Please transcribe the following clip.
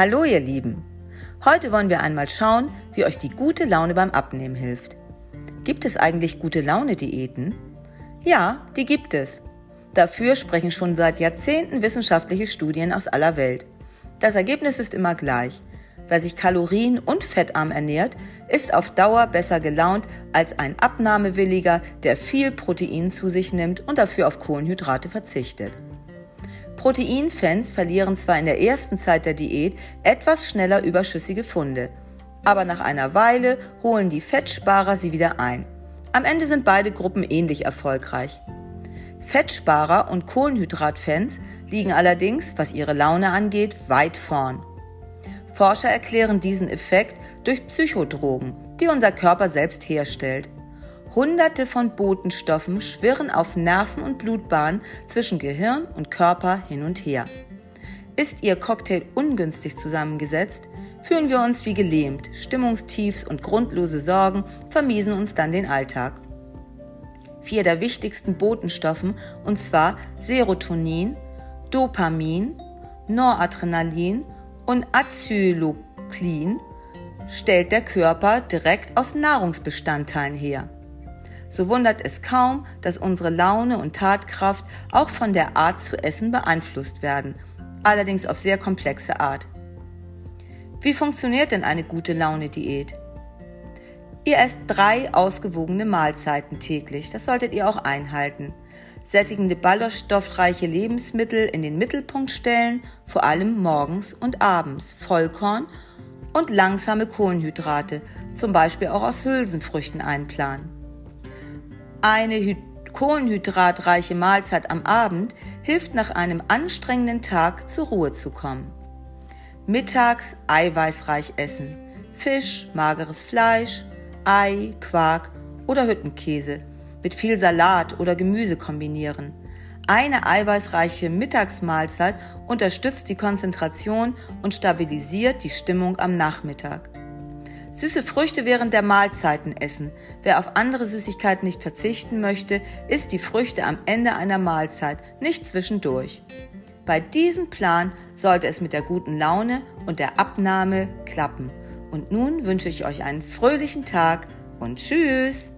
Hallo ihr Lieben! Heute wollen wir einmal schauen, wie euch die gute Laune beim Abnehmen hilft. Gibt es eigentlich gute Laune-Diäten? Ja, die gibt es. Dafür sprechen schon seit Jahrzehnten wissenschaftliche Studien aus aller Welt. Das Ergebnis ist immer gleich. Wer sich kalorien- und fettarm ernährt, ist auf Dauer besser gelaunt als ein Abnahmewilliger, der viel Protein zu sich nimmt und dafür auf Kohlenhydrate verzichtet. Proteinfans verlieren zwar in der ersten Zeit der Diät etwas schneller überschüssige Funde, aber nach einer Weile holen die Fettsparer sie wieder ein. Am Ende sind beide Gruppen ähnlich erfolgreich. Fettsparer und Kohlenhydratfans liegen allerdings, was ihre Laune angeht, weit vorn. Forscher erklären diesen Effekt durch Psychodrogen, die unser Körper selbst herstellt. Hunderte von Botenstoffen schwirren auf Nerven und Blutbahnen zwischen Gehirn und Körper hin und her. Ist Ihr Cocktail ungünstig zusammengesetzt, fühlen wir uns wie gelähmt, Stimmungstiefs und grundlose Sorgen vermiesen uns dann den Alltag. Vier der wichtigsten Botenstoffen, und zwar Serotonin, Dopamin, Noradrenalin und Acetylcholin, stellt der Körper direkt aus Nahrungsbestandteilen her. So wundert es kaum, dass unsere Laune und Tatkraft auch von der Art zu essen beeinflusst werden, allerdings auf sehr komplexe Art. Wie funktioniert denn eine gute Laune-Diät? Ihr esst drei ausgewogene Mahlzeiten täglich, das solltet ihr auch einhalten. Sättigende ballaststoffreiche Lebensmittel in den Mittelpunkt stellen, vor allem morgens und abends, Vollkorn und langsame Kohlenhydrate, zum Beispiel auch aus Hülsenfrüchten einplanen. Eine kohlenhydratreiche Mahlzeit am Abend hilft nach einem anstrengenden Tag zur Ruhe zu kommen. Mittags eiweißreich essen. Fisch, mageres Fleisch, Ei, Quark oder Hüttenkäse mit viel Salat oder Gemüse kombinieren. Eine eiweißreiche Mittagsmahlzeit unterstützt die Konzentration und stabilisiert die Stimmung am Nachmittag. Süße Früchte während der Mahlzeiten essen. Wer auf andere Süßigkeiten nicht verzichten möchte, isst die Früchte am Ende einer Mahlzeit, nicht zwischendurch. Bei diesem Plan sollte es mit der guten Laune und der Abnahme klappen. Und nun wünsche ich euch einen fröhlichen Tag und Tschüss!